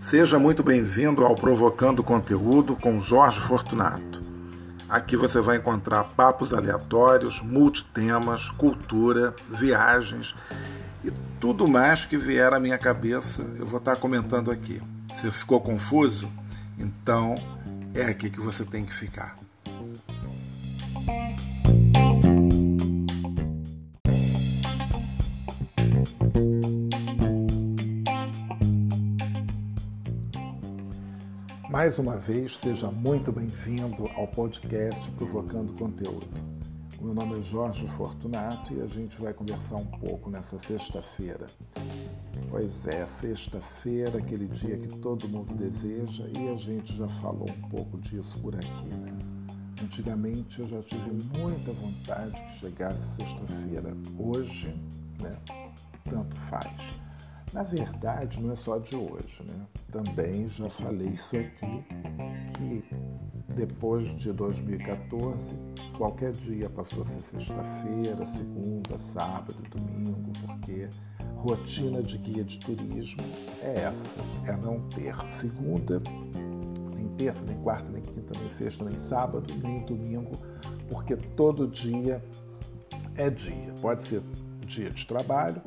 Seja muito bem-vindo ao Provocando Conteúdo com Jorge Fortunato. Aqui você vai encontrar papos aleatórios, multitemas, cultura, viagens e tudo mais que vier à minha cabeça eu vou estar comentando aqui. Se ficou confuso? Então é aqui que você tem que ficar. Mais uma vez, seja muito bem-vindo ao podcast Provocando Conteúdo. Meu nome é Jorge Fortunato e a gente vai conversar um pouco nessa sexta-feira. Pois é, sexta-feira, aquele dia que todo mundo deseja e a gente já falou um pouco disso por aqui, né? Antigamente eu já tive muita vontade que chegasse sexta-feira. Hoje, né, tanto faz. Na verdade, não é só de hoje, né? Também já falei isso aqui, que depois de 2014, qualquer dia passou a ser sexta-feira, segunda, sábado, domingo, porque rotina de guia de turismo é essa, é não ter segunda, nem terça, nem quarta, nem quinta, nem sexta, nem sábado, nem domingo, porque todo dia é dia. Pode ser dia de trabalho,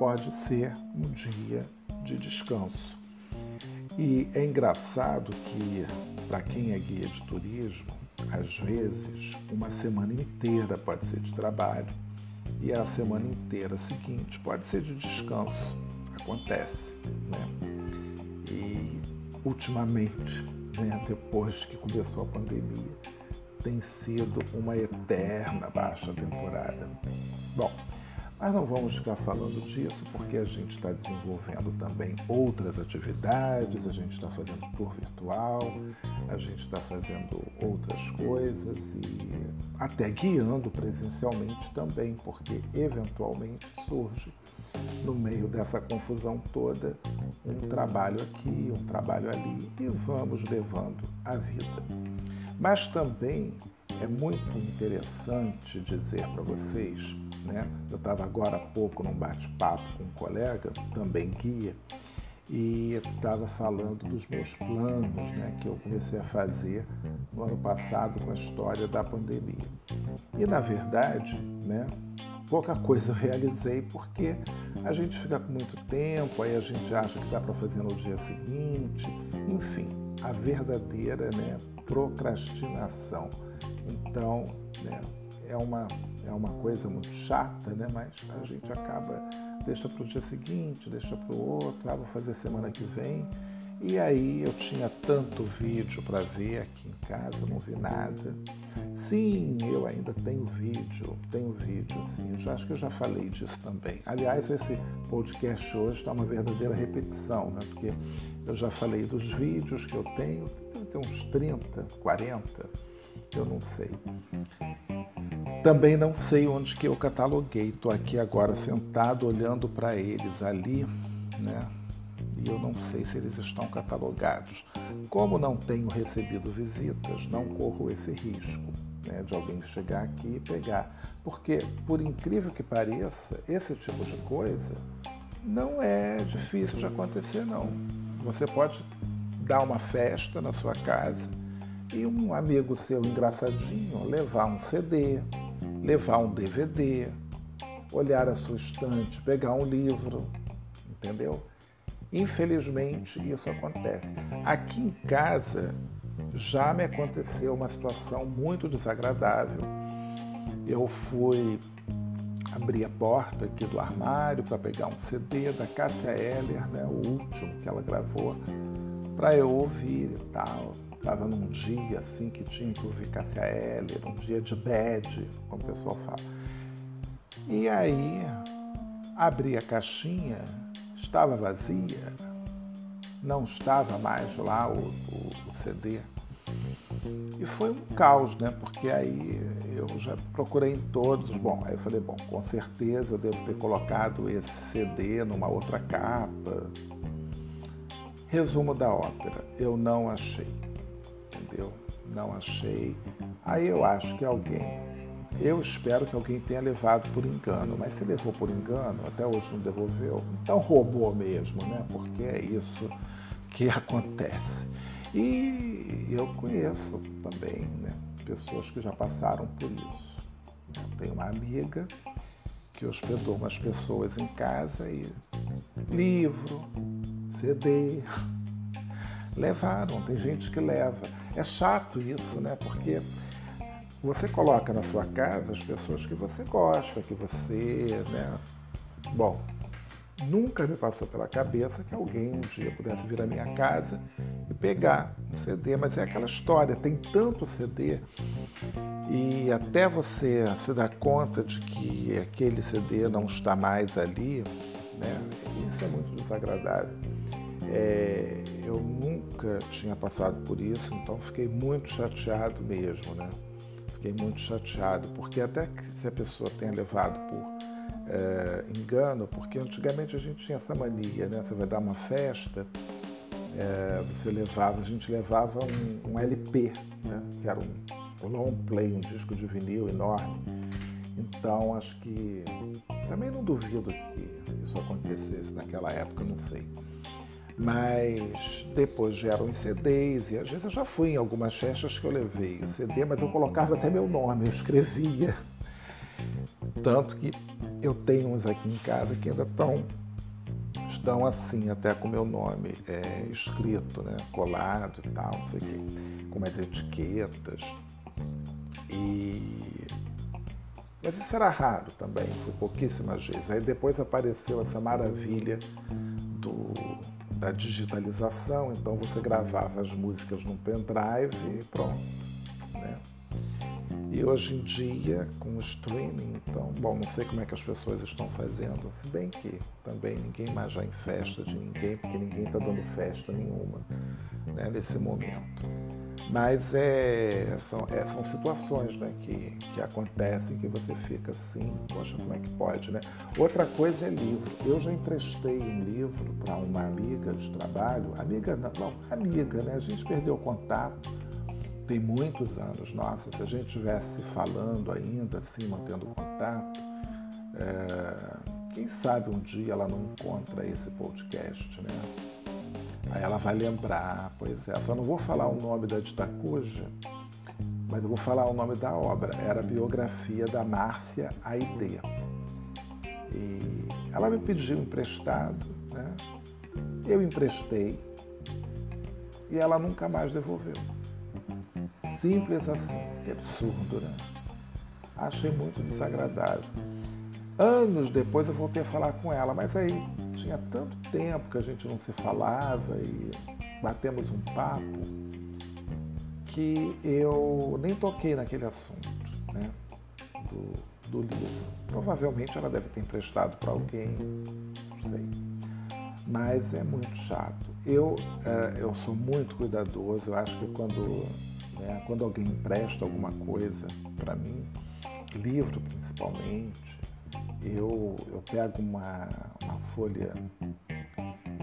pode ser um dia de descanso. E é engraçado que, para quem é guia de turismo, às vezes uma semana inteira pode ser de trabalho e a semana inteira seguinte pode ser de descanso. Acontece, né? E ultimamente, né, depois que começou a pandemia, tem sido uma eterna baixa temporada. Bom, mas não vamos ficar falando disso porque a gente está desenvolvendo também outras atividades, a gente está fazendo tour virtual, a gente está fazendo outras coisas e até guiando presencialmente também, porque eventualmente surge no meio dessa confusão toda um trabalho aqui, um trabalho ali e vamos levando a vida. Mas também é muito interessante dizer para vocês né? Eu estava agora há pouco num bate-papo com um colega, também guia, e estava falando dos meus planos né, que eu comecei a fazer no ano passado com a história da pandemia. E, na verdade, né, pouca coisa eu realizei porque a gente fica com muito tempo, aí a gente acha que dá para fazer no dia seguinte, enfim, a verdadeira né, procrastinação. Então, né, é uma, é uma coisa muito chata, né? mas a gente acaba, deixa para o dia seguinte, deixa para o outro, ah, vou fazer semana que vem. E aí eu tinha tanto vídeo para ver aqui em casa, não vi nada. Sim, eu ainda tenho vídeo, tenho vídeo, sim. Eu já, acho que eu já falei disso também. Aliás, esse podcast hoje está uma verdadeira repetição, né? Porque eu já falei dos vídeos que eu tenho, ter uns 30, 40, eu não sei. Também não sei onde que eu cataloguei. Estou aqui agora sentado olhando para eles ali, né? E eu não sei se eles estão catalogados. Como não tenho recebido visitas, não corro esse risco né, de alguém chegar aqui e pegar. Porque, por incrível que pareça, esse tipo de coisa não é difícil de acontecer, não. Você pode dar uma festa na sua casa e um amigo seu engraçadinho levar um CD, levar um DVD, olhar a sua estante, pegar um livro, entendeu? Infelizmente isso acontece. Aqui em casa já me aconteceu uma situação muito desagradável. Eu fui abrir a porta aqui do armário para pegar um CD da Cássia Eller, né, o último que ela gravou, para eu ouvir e tal. Estava num dia assim que tinha ouvir Cássia Eller, um dia de bad, como o pessoal fala. E aí abri a caixinha, estava vazia, não estava mais lá o, o, o CD. E foi um caos, né? Porque aí eu já procurei em todos. Bom, aí eu falei, bom, com certeza eu devo ter colocado esse CD numa outra capa. Resumo da ópera, eu não achei entendeu? Não achei. Aí eu acho que alguém Eu espero que alguém tenha levado por engano, mas se levou por engano, até hoje não devolveu, então roubou mesmo, né? Porque é isso que acontece. E eu conheço também né, pessoas que já passaram por isso. Eu tenho uma amiga que hospedou umas pessoas em casa e livro, CD, levaram. Tem gente que leva. É chato isso, né? Porque você coloca na sua casa as pessoas que você gosta, que você, né? Bom, nunca me passou pela cabeça que alguém um dia pudesse vir à minha casa e pegar um CD, mas é aquela história, tem tanto CD e até você se dar conta de que aquele CD não está mais ali, né? Isso é muito desagradável. É, eu nunca tinha passado por isso, então fiquei muito chateado mesmo, né? Fiquei muito chateado, porque até que se a pessoa tenha levado por é, engano, porque antigamente a gente tinha essa mania, né? Você vai dar uma festa, é, você levava, a gente levava um, um LP, né? Que era um, um long play, um disco de vinil enorme. Então acho que também não duvido que isso acontecesse naquela época, não sei. Mas depois vieram os CDs, e às vezes eu já fui em algumas festas que eu levei o CD, mas eu colocava até meu nome, eu escrevia. Tanto que eu tenho uns aqui em casa que ainda estão, estão assim, até com meu nome é, escrito, né? colado e tal, não sei o quê, com as etiquetas. E... Mas isso era raro também, foi pouquíssimas vezes. Aí depois apareceu essa maravilha do da digitalização, então você gravava as músicas num pendrive e pronto. Né? E hoje em dia, com o streaming, então, bom, não sei como é que as pessoas estão fazendo, se bem que também ninguém mais vai em festa de ninguém, porque ninguém está dando festa nenhuma né, nesse momento. Mas é, são, é, são situações né, que, que acontecem que você fica assim, poxa, como é que pode, né? Outra coisa é livro. Eu já emprestei um livro para uma amiga de trabalho, amiga não, não, amiga, né? A gente perdeu contato tem muitos anos. Nossa, se a gente estivesse falando ainda, assim, mantendo contato, é, quem sabe um dia ela não encontra esse podcast, né? Aí ela vai lembrar, pois é, só não vou falar o nome da Ditacuja, mas eu vou falar o nome da obra. Era a biografia da Márcia Aide. E ela me pediu emprestado, né? Eu emprestei e ela nunca mais devolveu. Simples assim. Que absurdo, né? Achei muito desagradável. Anos depois eu voltei a falar com ela, mas aí tinha tanto tempo que a gente não se falava e batemos um papo que eu nem toquei naquele assunto né, do, do livro. Provavelmente ela deve ter emprestado para alguém, não sei. Mas é muito chato. Eu, é, eu sou muito cuidadoso, eu acho que quando, né, quando alguém empresta alguma coisa para mim, livro principalmente, eu, eu pego uma, uma folha,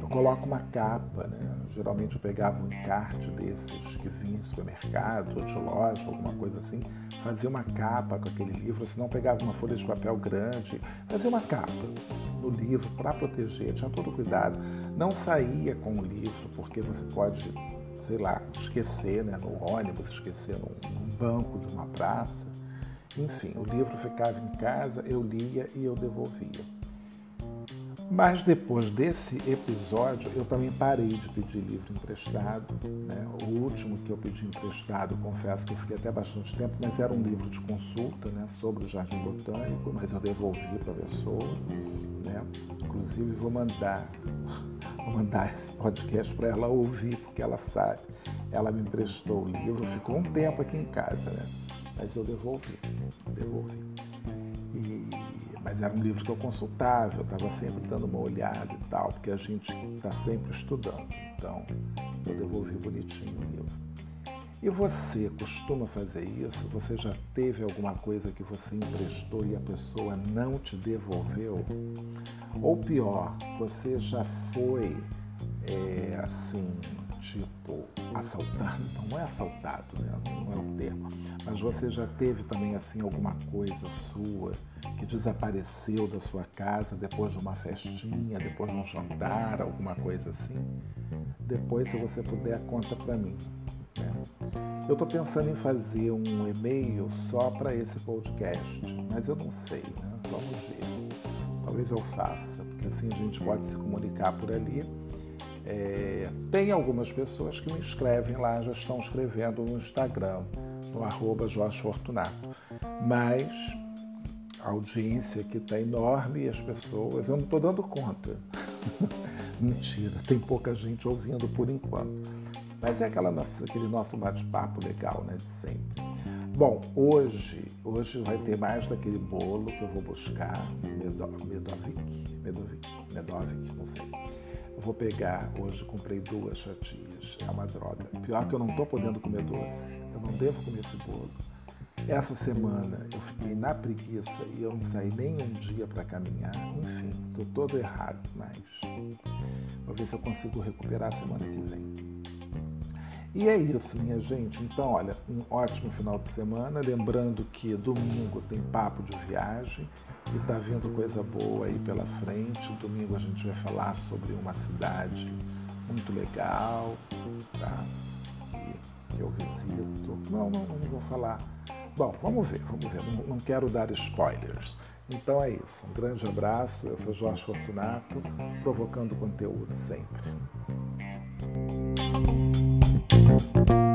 eu coloco uma capa, né? Geralmente eu pegava um encarte desses que vinha em supermercado ou de loja, alguma coisa assim, fazia uma capa com aquele livro, senão pegava uma folha de papel grande, fazia uma capa no livro para proteger, tinha todo cuidado. Não saía com o livro, porque você pode, sei lá, esquecer né, no ônibus, esquecer num banco de uma praça. Enfim, o livro ficava em casa, eu lia e eu devolvia. Mas depois desse episódio, eu também parei de pedir livro emprestado. Né? O último que eu pedi emprestado, confesso que eu fiquei até bastante tempo, mas era um livro de consulta né, sobre o Jardim Botânico, mas eu devolvi para a pessoa. Né? Inclusive, vou mandar, vou mandar esse podcast para ela ouvir, porque ela sabe. Ela me emprestou o livro, ficou um tempo aqui em casa. Né? Mas eu devolvi, devolvi. E, mas era um livro que eu consultava, eu estava sempre dando uma olhada e tal, porque a gente está sempre estudando. Então, eu devolvi bonitinho o livro. E você costuma fazer isso? Você já teve alguma coisa que você emprestou e a pessoa não te devolveu? Ou pior, você já foi é, assim, tipo, assaltado, não é assaltado, né? não é o termo, mas você já teve também assim alguma coisa sua que desapareceu da sua casa depois de uma festinha, depois de um jantar, alguma coisa assim? Depois, se você puder, conta para mim. Né? Eu estou pensando em fazer um e-mail só para esse podcast, mas eu não sei, né? vamos ver. Talvez eu faça, porque assim a gente pode se comunicar por ali é, tem algumas pessoas que me escrevem lá, já estão escrevendo no Instagram, no arroba Jorge Fortunato. Mas a audiência aqui está enorme e as pessoas, eu não estou dando conta. Mentira, tem pouca gente ouvindo por enquanto. Mas é aquela nossa, aquele nosso bate-papo legal, né, de sempre. Bom, hoje, hoje vai ter mais daquele bolo que eu vou buscar, Medovic, Medovic, Medovic, não sei vou pegar, hoje comprei duas fatias, é uma droga. Pior que eu não estou podendo comer doce, eu não devo comer esse bolo. Essa semana eu fiquei na preguiça e eu não saí nem um dia para caminhar. Enfim, estou todo errado, mas vou ver se eu consigo recuperar a semana que vem. E é isso, minha gente. Então, olha, um ótimo final de semana. Lembrando que domingo tem papo de viagem e tá vindo coisa boa aí pela frente. Domingo a gente vai falar sobre uma cidade muito legal, tá? Que, que eu visito. Não, não, não vou falar. Bom, vamos ver, vamos ver. Não, não quero dar spoilers. Então é isso. Um grande abraço. Eu sou Jorge Fortunato, provocando conteúdo sempre. Thank you.